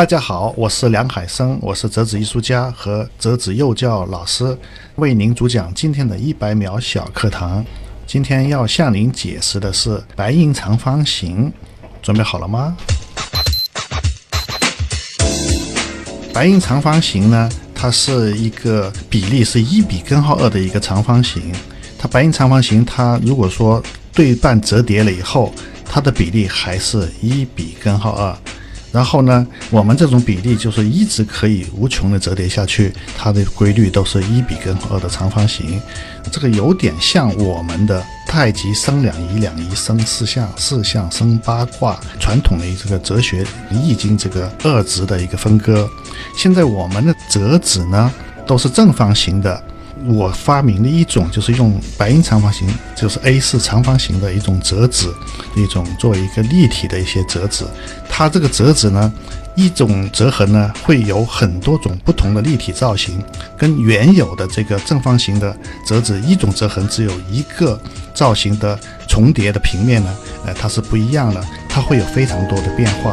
大家好，我是梁海生，我是折纸艺术家和折纸幼教老师，为您主讲今天的一百秒小课堂。今天要向您解释的是白银长方形，准备好了吗？白银长方形呢，它是一个比例是一比根号二的一个长方形。它白银长方形，它如果说对半折叠了以后，它的比例还是一比根号二。然后呢，我们这种比例就是一直可以无穷的折叠下去，它的规律都是一比根号二的长方形。这个有点像我们的太极生两仪，两仪生四象，四象生八卦，传统的这个哲学易经这个二值的一个分割。现在我们的折纸呢，都是正方形的。我发明的一种就是用白银长方形，就是 A4 长方形的一种折纸，一种作为一个立体的一些折纸。它这个折纸呢，一种折痕呢会有很多种不同的立体造型，跟原有的这个正方形的折纸一种折痕只有一个造型的重叠的平面呢，呃，它是不一样的，它会有非常多的变化。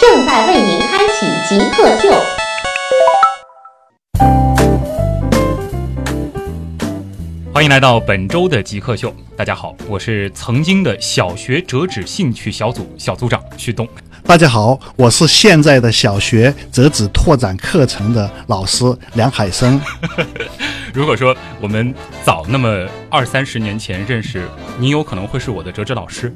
正在为您开启极客秀。欢迎来到本周的极客秀。大家好，我是曾经的小学折纸兴趣小组小组长旭东。大家好，我是现在的小学折纸拓展课程的老师梁海生。如果说我们早那么二三十年前认识，你有可能会是我的折纸老师。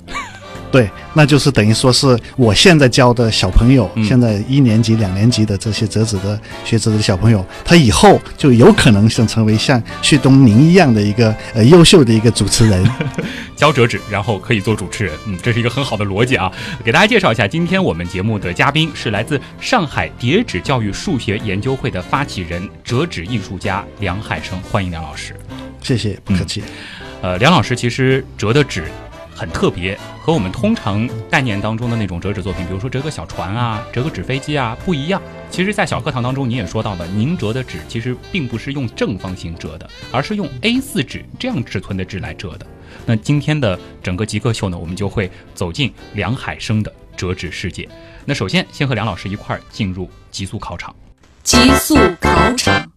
对，那就是等于说是我现在教的小朋友，现在一年级、两年级的这些折纸的学折纸的小朋友，他以后就有可能想成为像旭东您一样的一个呃优秀的一个主持人，教折纸，然后可以做主持人。嗯，这是一个很好的逻辑啊。给大家介绍一下，今天我们节目的嘉宾是来自上海叠纸教育数学研究会的发起人、折纸艺术家梁海生，欢迎梁老师。谢谢，不客气。呃，梁老师其实折的纸。很特别，和我们通常概念当中的那种折纸作品，比如说折个小船啊，折个纸飞机啊，不一样。其实，在小课堂当中，你也说到了，您折的纸其实并不是用正方形折的，而是用 A4 纸这样尺寸的纸来折的。那今天的整个极客秀呢，我们就会走进梁海生的折纸世界。那首先，先和梁老师一块儿进入极速考场。极速考场，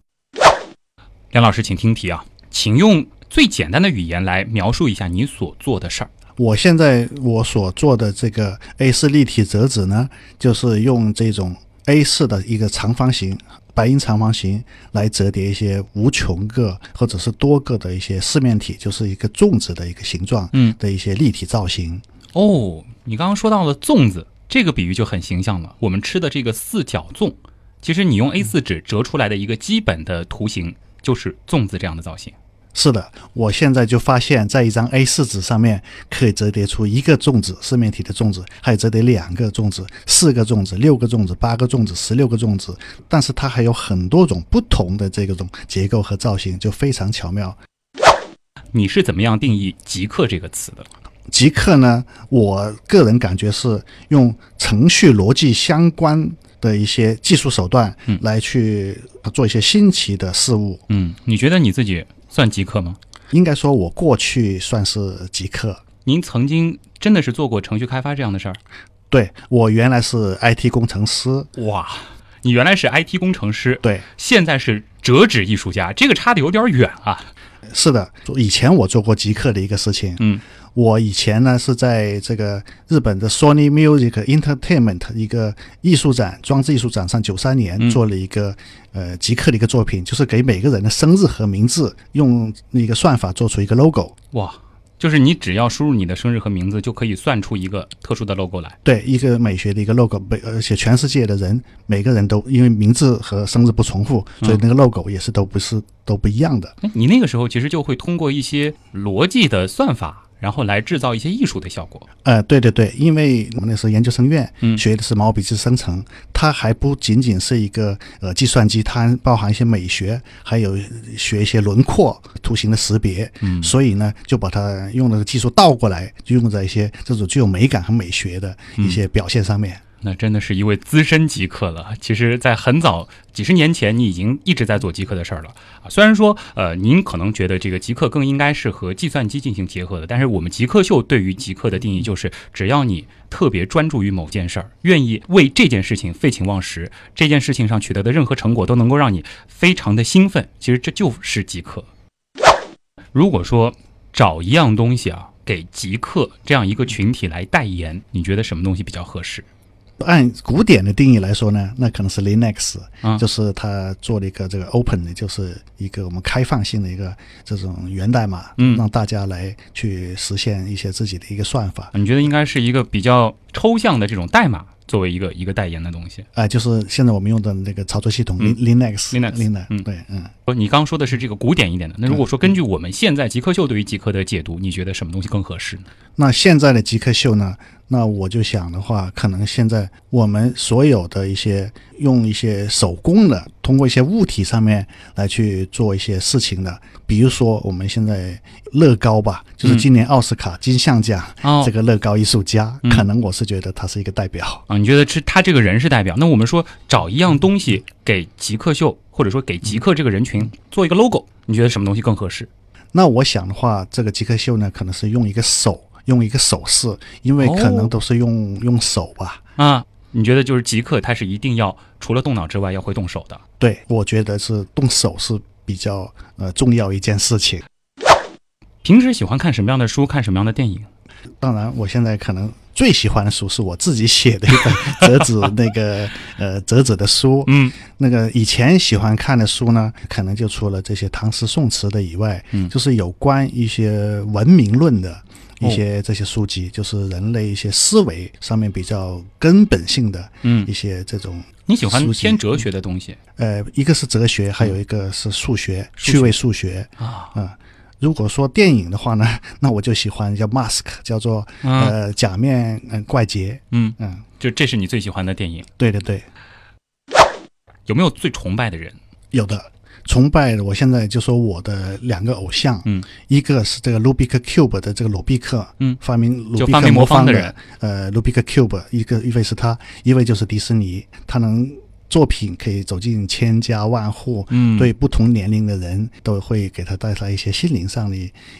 梁老师，请听题啊，请用最简单的语言来描述一下你所做的事儿。我现在我所做的这个 A4 立体折纸呢，就是用这种 A4 的一个长方形白银长方形来折叠一些无穷个或者是多个的一些四面体，就是一个粽子的一个形状，嗯的一些立体造型。哦，你刚刚说到了粽子，这个比喻就很形象了。我们吃的这个四角粽，其实你用 A4 纸折出来的一个基本的图形就是粽子这样的造型。是的，我现在就发现，在一张 A4 纸上面可以折叠出一个粽子，四面体的粽子，还有折叠两个粽子、四个粽子、六个粽子、八个粽子、十六个粽子，但是它还有很多种不同的这个种结构和造型，就非常巧妙。你是怎么样定义“极客”这个词的？极客呢，我个人感觉是用程序逻辑相关的一些技术手段来去做一些新奇的事物。嗯，你觉得你自己？算极客吗？应该说，我过去算是极客。您曾经真的是做过程序开发这样的事儿？对，我原来是 IT 工程师。哇，你原来是 IT 工程师？对，现在是折纸艺术家，这个差的有点远啊。是的，以前我做过极客的一个事情。嗯。我以前呢是在这个日本的 Sony Music Entertainment 一个艺术展、装置艺术展上，九三年做了一个呃极客的一个作品，就是给每个人的生日和名字用那个算法做出一个 logo。哇！就是你只要输入你的生日和名字，就可以算出一个特殊的 logo 来。对，一个美学的一个 logo，每而且全世界的人每个人都因为名字和生日不重复，所以那个 logo 也是都不是都不一样的。哎你那个时候其实就会通过一些逻辑的算法，然后来制造一些艺术的效果。呃，对对对，因为我们那时候研究生院嗯学的是毛笔字生成，它还不仅仅是一个呃计算机，它还包含一些美学，还有学一些轮廓图形的识别。嗯所以呢，就把它用那个技术倒过来，就用在一些这种具有美感和美学的一些表现上面。那真的是一位资深极客了。其实，在很早几十年前，你已经一直在做极客的事儿了啊。虽然说，呃，您可能觉得这个极客更应该是和计算机进行结合的，但是我们极客秀对于极客的定义就是，只要你特别专注于某件事儿，愿意为这件事情废寝忘食，这件事情上取得的任何成果都能够让你非常的兴奋。其实这就是极客。如果说找一样东西啊，给极客这样一个群体来代言，你觉得什么东西比较合适？按古典的定义来说呢，那可能是 Linux，、啊就是它做了一个这个 open 的，就是一个我们开放性的一个这种源代码，嗯让大家来去实现一些自己的一个算法。你觉得应该是一个比较抽象的这种代码作为一个一个代言的东西？啊、就是现在我们用的那个操作系统、嗯 Lin- Linux Linux，Linux，嗯对，嗯，不你刚说的是这个古典一点的，那如果说根据我们现在极客秀对于极客的解读，你觉得什么东西更合适呢？那现在的极客秀呢？那我就想的话，可能现在我们所有的一些用一些手工的，通过一些物体上面来去做一些事情的，比如说我们现在乐高吧，就是今年奥斯卡金像奖、哦这个乐高艺术家，嗯可能我是觉得他是一个代表。啊，你觉得是他这个人是代表？那我们说找一样东西给极客秀，或者说给极客这个人群做一个 logo，你觉得什么东西更合适？那我想的话，这个极客秀呢，可能是用一个手，用一个手势，因为可哦能都是用、用手吧。啊，你觉得就是极客他是一定要除了动脑之外要会动手的？对，我觉得是动手是比较呃重要一件事情。平时喜欢看什么样的书，看什么样的电影？当然，我现在可能最喜欢的书是我自己写的一本 折纸那个呃折纸的书。嗯，那个以前喜欢看的书呢，可能就除了这些唐诗宋词的以外，嗯就是有关一些文明论的。一些这些书籍，就是人类一些思维上面比较根本性的嗯。一，些这种，你喜欢偏哲学的东西？呃，一个是哲学，还有一个是数学，趣味数学。啊？嗯、如果说电影的话呢，那我就喜欢叫 Mask，叫做嗯。呃假面嗯怪杰，嗯，嗯，就这是你最喜欢的电影。对对对，有没有最崇拜的人？有的崇拜的，我现在就说我的两个偶像，嗯，一个是这个 Rubik Cube 的这个鲁比克，嗯。发明鲁比克魔方方的人，呃，Rubik Cube，一个一位是他，一位就是迪士尼，他能作品可以走进千家万户，嗯对不同年龄的人都会给他带来一些心灵上的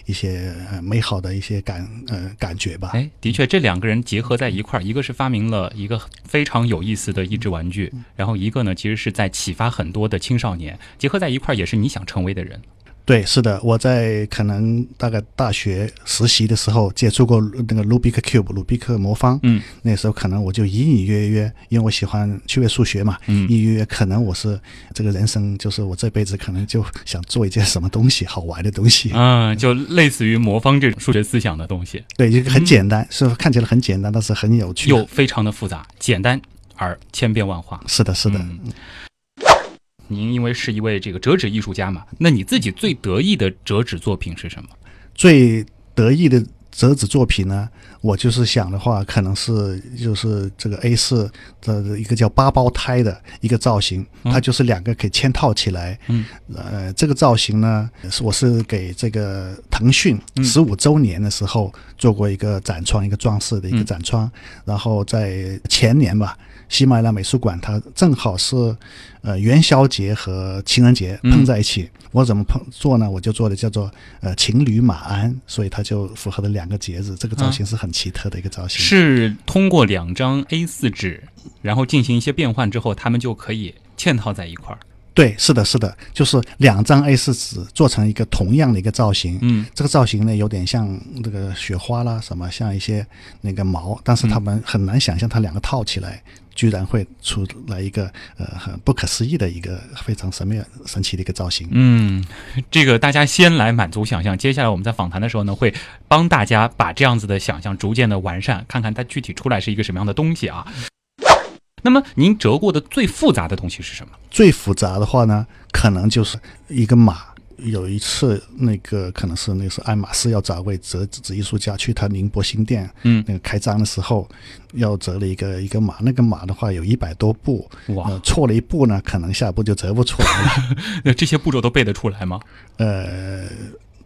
一些呃美好的一些感呃感觉吧。哎，的确，这两个人结合在一块儿，一个是发明了一个非常有意思的益智玩具，然后一个呢，其实是在启发很多的青少年，结合在一块儿，也是你想成为的人。对，是的，我在可能大概大学实习的时候接触过那个 Rubik Cube 鲁比克魔方，嗯。那时候可能我就隐隐约约，因为我喜欢趣味数学嘛，嗯。隐隐约约可能我是这个人生就是我这辈子可能就想做一件什么东西好玩的东西，嗯，就类似于魔方这种数学思想的东西，对，一个很简单，是看起来很简单，但是很有趣。又非常的复杂，简单而千变万化。是的，是的，嗯您因为是一位这个折纸艺术家嘛，那你自己最得意的折纸作品是什么？最得意的折纸作品呢，我就是想的话，可能是就是这个 A 四的一个叫八胞胎的一个造型，嗯它就是两个可以嵌套起来。嗯，呃，这个造型呢，是我是给这个腾讯嗯十五周年的时候做过一个展窗，一个装饰的一个嗯展窗，然后在前年吧。喜马拉雅美术馆，它正好是，呃，元宵节和情人节嗯碰在一起。我怎么碰做呢？我就做的叫做呃情侣马鞍，所以它就符合了两个节日。这个造型是很奇特的一个造型。是通过两张 A 四纸，然后进行一些变换之后，它们就可以嵌套在一块儿。对，是的，是的，就是两张 A 四纸做成一个同样的一个造型。嗯这个造型呢，有点像这个雪花啦，什么像一些那个毛，但是他们很难想象它两个套起来居然会出来一个呃很不可思议的一个非常神秘神奇的一个造型。嗯，这个大家先来满足想象，接下来我们在访谈的时候呢，会帮大家把这样子的想象逐渐的完善，看看它具体出来是一个什么样的东西啊。那么您折过的最复杂的东西是什么？最复杂的话呢，可能就是一个马。有一次，那个可能是那是爱马仕要找位折纸艺术家去他宁波新店，嗯那个开张的时候，要折了一个一个马，那个马的话有一百多步，哇呃，错了一步呢，可能下一步就折不出来了。那这些步骤都背得出来吗？呃，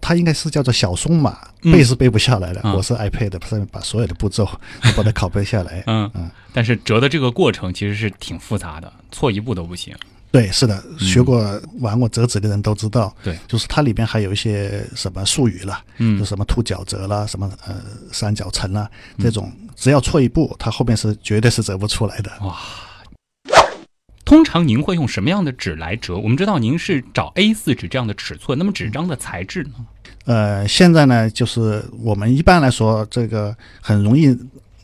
它应该是叫做小松马，嗯背是背不下来的。嗯我是 iPad 上面把所有的步骤都把它拷贝下来。嗯嗯，但是折的这个过程其实是挺复杂的，错一步都不行。对，是的，学过玩过折纸的人都知道，嗯对，就是它里边还有一些什么术语了，嗯就什么兔角折啦，什么呃三角层啦，这种只要错一步，它后面是绝对是折不出来的。哇通常您会用什么样的纸来折？我们知道您是找 A 四纸这样的尺寸，那么纸张的材质呢？呃，现在呢，就是我们一般来说，这个很容易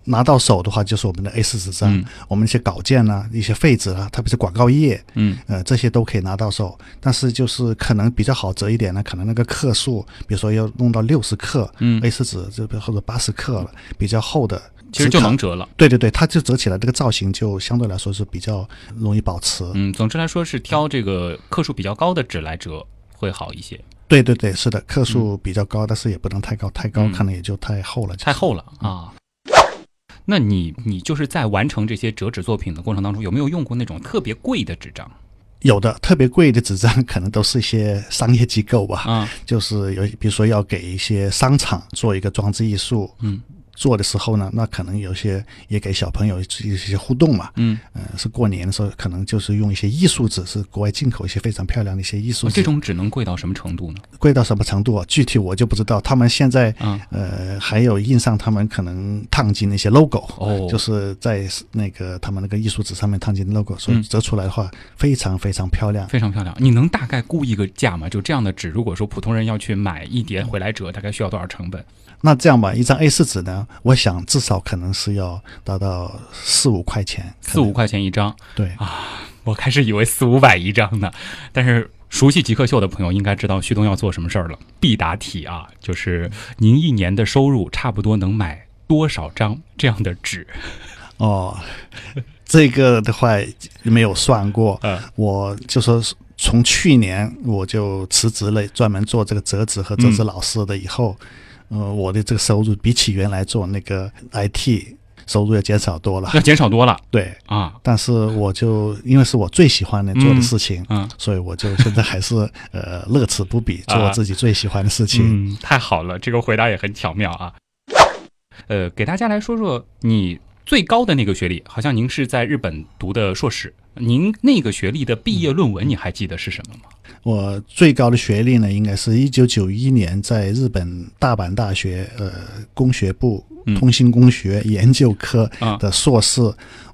拿到手的话，就是我们的 A 4纸张，嗯我们一些稿件啊、一些废纸啊，特别是广告页，嗯呃，这些都可以拿到手。但是就是可能比较好折一点呢，可能那个克数，比如说要弄到六十克，嗯 a 4纸这边或者八十克了，比较厚的，其实就能折了。对对对，它就折起来，这个造型就相对来说是比较容易保持。嗯，总之来说是挑这个克数比较高的纸来折会好一些。对对对，是的，克数比较高，但是也不能太高，太高嗯可能也就太厚了。太厚了啊。那你你就是在完成这些折纸作品的过程当中，有没有用过那种特别贵的纸张有的特别贵的纸张，可能都是一些商业机构吧，啊？就是有比如说要给一些商场做一个装置艺术，嗯做的时候呢，那可能有些也给小朋友一些互动嘛。嗯，呃，是过年的时候，可能就是用一些艺术纸，是国外进口一些非常漂亮的一些艺术纸。哦这种纸能贵到什么程度呢？贵到什么程度啊？具体我就不知道。他们现在嗯呃还有印上他们可能烫金那些 logo，哦就是在那个他们那个艺术纸上面烫金 logo，所以嗯折出来的话非常非常漂亮。非常漂亮。你能大概估一个价吗？就这样的纸，如果说普通人要去买一叠回来折，大概需要多少成本？那这样吧，一张 A 4纸呢，我想至少可能是要达到四五块钱，四五块钱一张。对啊。我开始以为四五百一张呢，但是熟悉极客秀的朋友应该知道旭东要做什么事儿了。必答题啊，就是您一年的收入差不多能买多少张这样的纸？哦，这个的话没有算过，嗯我就说是从去年我就辞职了，专门做这个折纸和折纸老师的以后，呃，我的这个收入比起原来做那个 IT 收入要减少多了。要减少多了对，啊。但是我就因为是我最喜欢的做的事情，嗯所以我就现在还是呃乐此不疲，做啊我自己最喜欢的事情。嗯，太好了，这个回答也很巧妙啊。呃，给大家来说说你最高的那个学历，好像您是在日本读的硕士，您那个学历的毕业论文，你还记得是什么吗？我最高的学历呢，应该是一九九一年在日本大阪大学呃工学部嗯通信工学研究科啊的硕士。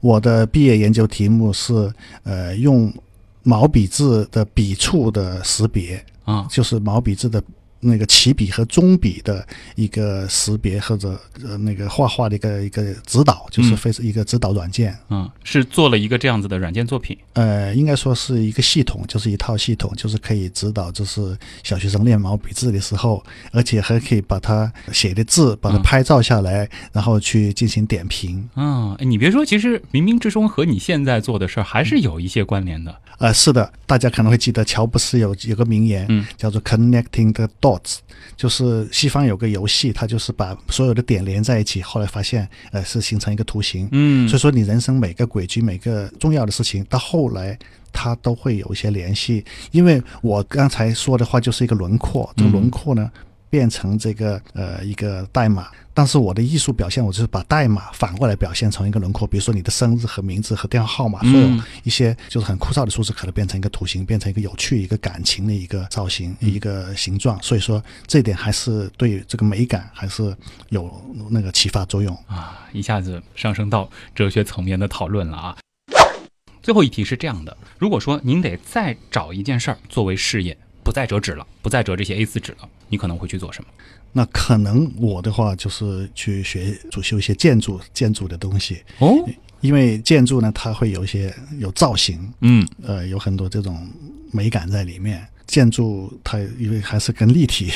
我的毕业研究题目是呃用毛笔字的笔触的识别，啊，就是毛笔字的。那个起笔和中笔的一个识别或者呃那个画画的一个一个指导，就是嗯非是一个指导软件。嗯，是做了一个这样子的软件作品。呃，应该说是一个系统，就是一套系统，就是可以指导，就是小学生练毛笔字的时候，而且还可以把它写的字，把它嗯拍照下来，然后去进行点评。嗯，哎你别说，其实冥冥之中和你现在做的事儿还是有一些关联的。呃，是的，大家可能会记得乔布斯有有个名言，嗯叫做 “connecting the dots”，就是西方有个游戏，它就是把所有的点连在一起，后来发现，呃，是形成一个图形。嗯所以说，你人生每个轨迹、每个重要的事情，到后来它都会有一些联系。因为我刚才说的话就是一个轮廓，这个嗯轮廓呢变成这个呃一个代码，但是我的艺术表现，我就是把代码反过来表现成一个轮廓。比如说你的生日和名字和电话号码，嗯所有一些就是很枯燥的数字，可能变成一个图形，变成一个有趣、一个感情的一个造型、一个形状。所以说这一点还是对这个美感还是有那个启发作用。啊，一下子上升到哲学层面的讨论了啊。最后一题是这样的：如果说您得再找一件事儿作为事业，不再折纸了，不再折这些 A 四纸了，你可能会去做什么？那可能我的话就是去学主修一些建筑建筑的东西，哦，因为建筑呢它会有一些有造型，嗯，呃，有很多这种美感在里面。建筑它因为还是跟立体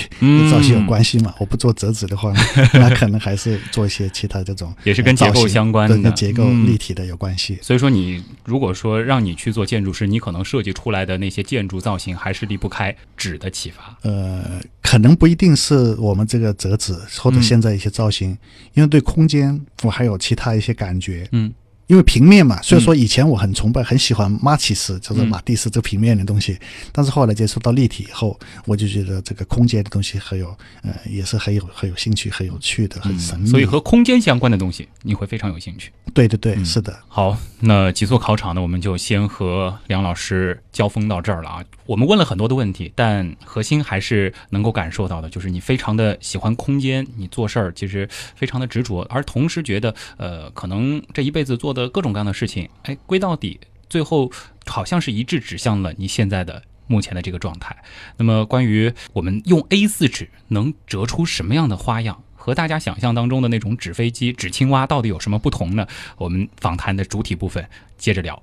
造型有关系嘛，我不做折纸的话，那可能还是做一些其他这种也是跟结构相关的对跟结构嗯立体的有关系。所以说你如果说让你去做建筑师，你可能设计出来的那些建筑造型还是离不开纸的启发。呃，可能不一定是我们这个折纸或者嗯现在一些造型，因为对空间我还有其他一些感觉。嗯因为平面嘛，虽然说以前我很崇拜、很喜欢马奇斯，就是嗯马蒂斯这平面的东西，但是后来接触到立体以后，我就觉得这个空间的东西很有，呃，也是很有很有兴趣、很有趣的、很神秘。嗯所以和空间相关的东西，你会非常有兴趣。对对对，嗯是的，好，那极速考场呢，我们就先和梁老师交锋到这儿了啊。我们问了很多的问题，但核心还是能够感受到的，就是你非常的喜欢空间，你做事儿其实非常的执着，而同时觉得，呃，可能这一辈子做的各种各样的事情，哎，归到底，最后好像是一致指向了你现在的。目前的这个状态，那么关于我们用 A 四纸能折出什么样的花样，和大家想象当中的那种纸飞机、纸青蛙到底有什么不同呢？我们访谈的主体部分接着聊。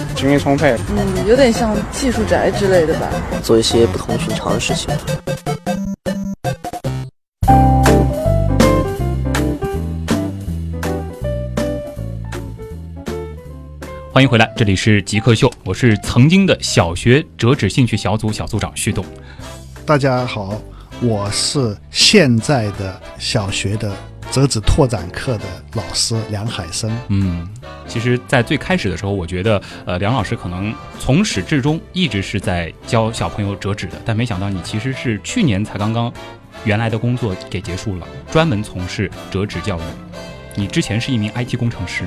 精力充沛。嗯，有点像技术宅之类的吧。做一些不同寻常的事情。欢迎回来，这里是极客秀，我是曾经的小学折纸兴趣小组小组长旭东。大家好，我是现在的小学的折纸拓展课的老师梁海生。嗯，其实，在最开始的时候，我觉得，呃，梁老师可能从始至终一直是在教小朋友折纸的，但没想到你其实是去年才刚刚原来的工作给结束了，专门从事折纸教育。你之前是一名 IT 工程师，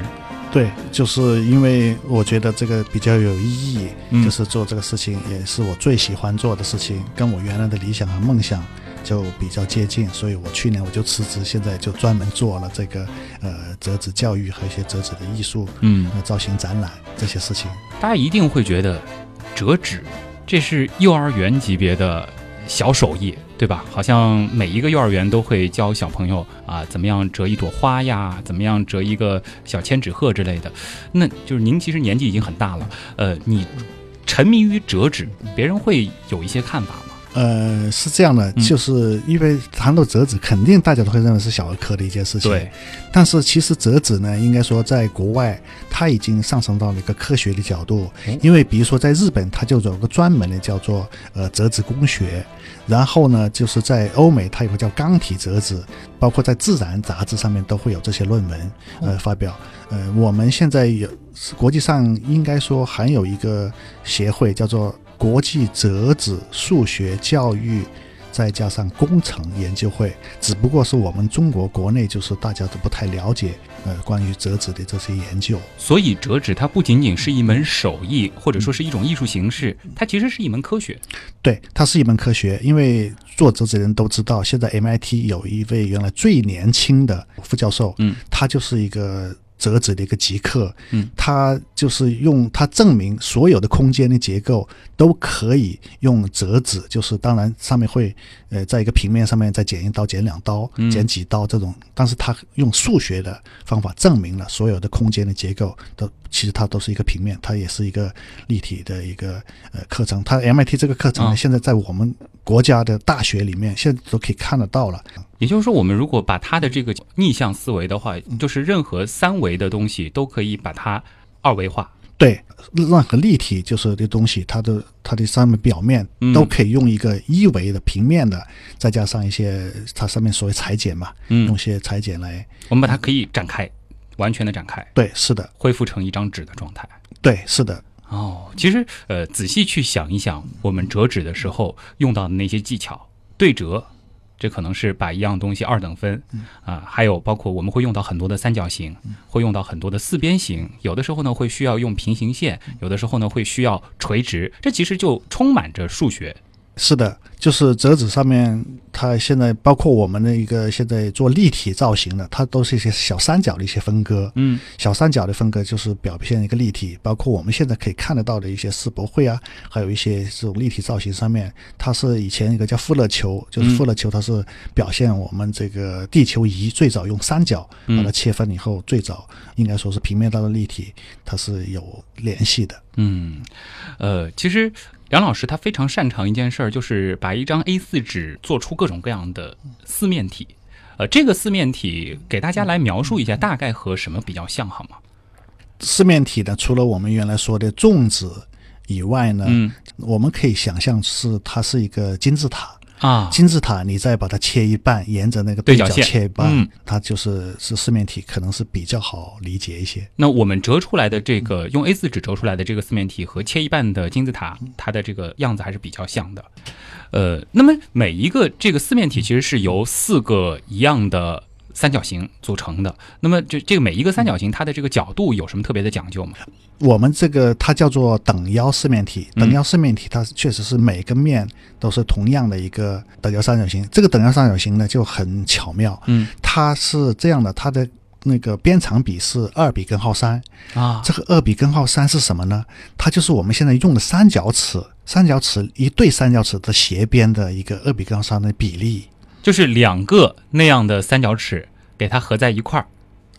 对，就是因为我觉得这个比较有意义，嗯就是做这个事情也是我最喜欢做的事情，跟我原来的理想和梦想就比较接近，所以我去年我就辞职，现在就专门做了这个呃折纸教育和一些折纸的艺术、嗯，呃造型展览这些事情。大家一定会觉得折纸这是幼儿园级别的小手艺，对吧？好像每一个幼儿园都会教小朋友啊，怎么样折一朵花呀，怎么样折一个小千纸鹤之类的。那就是您其实年纪已经很大了，呃，你沉迷于折纸，别人会有一些看法吗？呃，是这样的，嗯就是因为谈到折纸，肯定大家都会认为是小儿科的一件事情。对，但是其实折纸呢，应该说在国外，它已经上升到了一个科学的角度。哦因为比如说在日本，它就有个专门的叫做呃折纸工学，然后呢，就是在欧美，它有个叫钢体折纸，包括在《自然》杂志上面都会有这些论文呃发表。呃，我们现在有国际上应该说还有一个协会叫做国际折纸数学教育。再加上工程研究会，只不过是我们中国国内就是大家都不太了解，呃，关于折纸的这些研究。所以折纸它不仅仅是一门手艺，或者说是一种艺术形式，它其实是一门科学。对，它是一门科学，因为做折纸的人都知道，现在 MIT 有一位原来最年轻的副教授，嗯，他就是一个折纸的一个极客，嗯，他就是用他证明所有的空间的结构都可以用折纸，就是当然上面会呃在一个平面上面再剪一刀、剪两刀、嗯剪几刀这种，但是他用数学的方法证明了所有的空间的结构都其实它都是一个平面，它也是一个立体的一个呃课程。它 MIT 这个课程呢，啊现在在我们国家的大学里面现在都可以看得到了。也就是说，我们如果把它的这个逆向思维的话，就是任何三维的东西都可以把它二维化。对，任何立体就是的东西，它的它的上面表面嗯都可以用一个一维的平面的，再加上一些它上面所谓裁剪嘛，用些裁剪来。我们把它可以展开，完全的展开，对，是的，恢复成一张纸的状态。对，是的，哦，其实呃，仔细去想一想，我们折纸的时候用到的那些技巧，对折，这可能是把一样东西二等分啊，还有包括我们会用到很多的三角形，会用到很多的四边形，有的时候呢会需要用平行线，有的时候呢会需要垂直，这其实就充满着数学。是的，就是折纸上面，它现在包括我们的一个现在做立体造型的，它都是一些小三角的一些分割。嗯，小三角的分割就是表现一个立体，包括我们现在可以看得到的一些世博会啊，还有一些这种立体造型上面，它是以前一个叫富勒球，就是富勒球，它是表现我们这个地球仪最早用三角把它切分以后，最早应该说是平面到的立体，它是有联系的。嗯，呃，其实。杨老师他非常擅长一件事儿，就是把一张 A 四纸做出各种各样的四面体。呃，这个四面体给大家来描述一下，大概和什么比较像，好吗？四面体呢，除了我们原来说的粽子以外呢，嗯，我们可以想象是它是一个金字塔。啊，金字塔，你再把它切一半，沿着那个对角对线切一半，嗯它就是是四面体，可能是比较好理解一些。那我们折出来的这个用 A 四纸折出来的这个四面体和切一半的金字塔，它的这个样子还是比较像的。呃，那么每一个这个四面体其实是由四个一样的三角形组成的。那么这这个每一个三角形它的这个角度有什么特别的讲究吗？我们这个它叫做等腰四面体，嗯等腰四面体它确实是每个面都是同样的一个等腰三角形。这个等腰三角形呢就很巧妙，嗯它是这样的，它的那个边长比是二比根号三。啊，这个二比根号三是什么呢？它就是我们现在用的三角尺，三角尺一对三角尺的斜边的一个二比根号三的比例。就是两个那样的三角尺给它合在一块儿。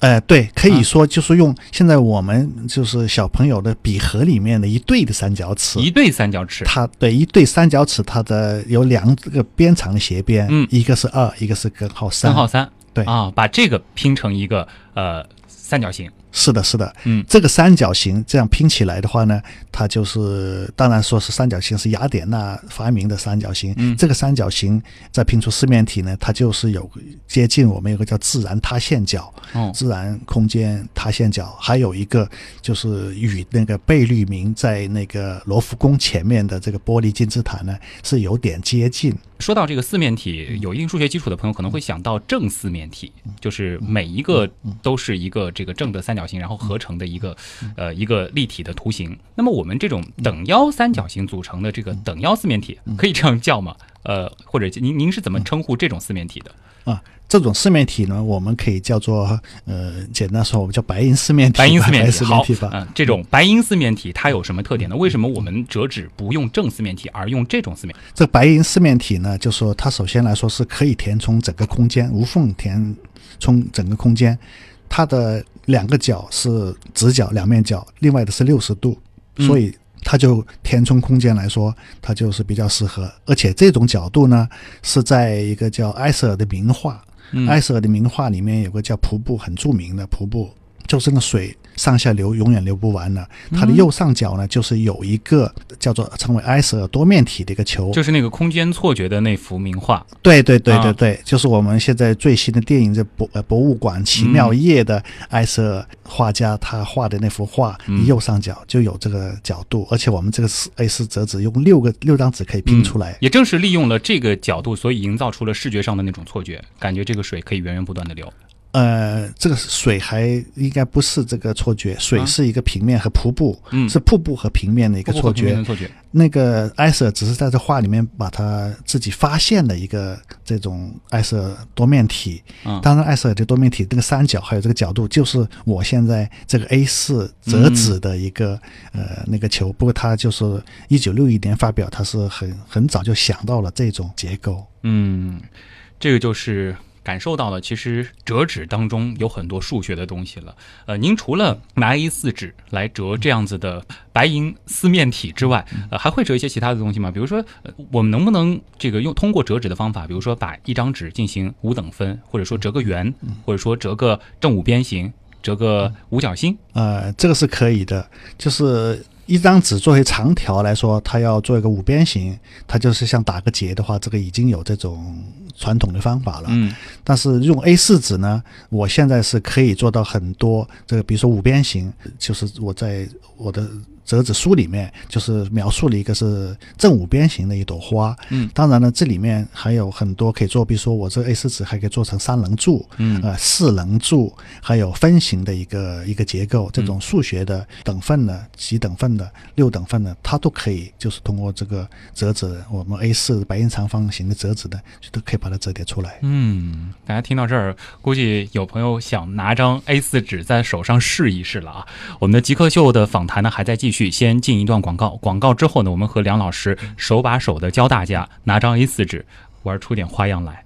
呃，对，可啊以说就是用现在我们就是小朋友的笔盒里面的一对的三角尺，一对三角尺，它对一对三角尺，它的有两个边长的斜边，嗯一个是二，一个是根号三。根号三，对啊，把这个拼成一个呃三角形。是的，是的，嗯。这个三角形这样拼起来的话呢，它就是当然说是三角形是雅典娜发明的三角形，嗯。这个三角形再拼出四面体呢，它就是有接近我们有个叫自然塌陷角，哦，自然空间塌陷角，还有一个就是与那个贝聿铭在那个罗浮宫前面的这个玻璃金字塔呢是有点接近。说到这个四面体，有一定数学基础的朋友可能会想到正四面体，就是每一个都是一个这个正的三角形，然后合成的一个呃一个立体的图形。那么我们这种等腰三角形组成的这个等腰四面体，可以这样叫吗？呃，或者您您是怎么称呼这种四面体的？啊，这种四面体呢，我们可以叫做呃，简单说，我们叫白银四面体。白银四面白体，好，吧。嗯，这种白银四面体它有什么特点呢？为什么我们折纸不用正四面体，而用这种四面？这白银四面体呢，就说它首先来说是可以填充整个空间，无缝填充整个空间。它的两个角是直角，两面角，另外的是六十度，嗯所以它就填充空间来说，它就是比较适合。而且这种角度呢，是在一个叫埃舍尔的名画，嗯埃舍尔的名画里面有个叫瀑布，很著名的瀑布，就是那个水上下流，永远流不完的。它的右上角呢，就是有一个叫做称为埃舍尔多面体的一个球，就是那个空间错觉的那幅名画。对对对啊对对，就是我们现在最新的电影这博呃博物馆奇妙夜的埃舍尔画家他画的那幅画，嗯右上角就有这个角度，而且我们这个是 A 四折纸用六个六张纸可以拼出来。也正是利用了这个角度，所以营造出了视觉上的那种错觉，感觉这个水可以源源不断的流。呃，这个水还应该不是这个错觉，水啊是一个平面和瀑布，嗯是瀑布和平面的一个错觉。错觉。那个埃舍尔只是在这画里面把他自己发现的一个这种埃舍尔多面体。嗯当然，埃舍尔的多面体这个三角还有这个角度，就是我现在这个 A 四折纸的一个、呃那个球。不过他就是一九六一年发表，他是很很早就想到了这种结构。嗯，这个就是感受到了，其实折纸当中有很多数学的东西了。呃，您除了拿 A 四纸来折这样子的白银四面体之外，呃，还会折一些其他的东西吗？比如说，呃我们能不能这个用通过折纸的方法，比如说把一张纸进行五等分，或者说折个圆，或者说折个正五边形，折个五角星？呃，这个是可以的，就是一张纸作为长条来说，它要做一个五边形，它就是像打个结的话，这个已经有这种传统的方法了。嗯但是用 A 四纸呢，我现在是可以做到很多这个，比如说五边形，就是我在我的折纸书里面就是描述了一个是正五边形的一朵花。嗯，当然呢，这里面还有很多可以做，比如说我这 A 四纸还可以做成三棱柱，嗯呃，四棱柱，还有分形的一个一个结构。这嗯种数学的等份的、几等份的、六等份的，它都可以就是通过这个折纸，我们 A 四白印长方形的折纸的，就都可以把它折叠出来。嗯，大家听到这儿，估计有朋友想拿张 A 四纸在手上试一试了啊。我们的极客秀的访谈呢还在继续，先进一段广告。广告之后呢，我们和梁老师手把手的教大家拿张 A 四纸玩出点花样来。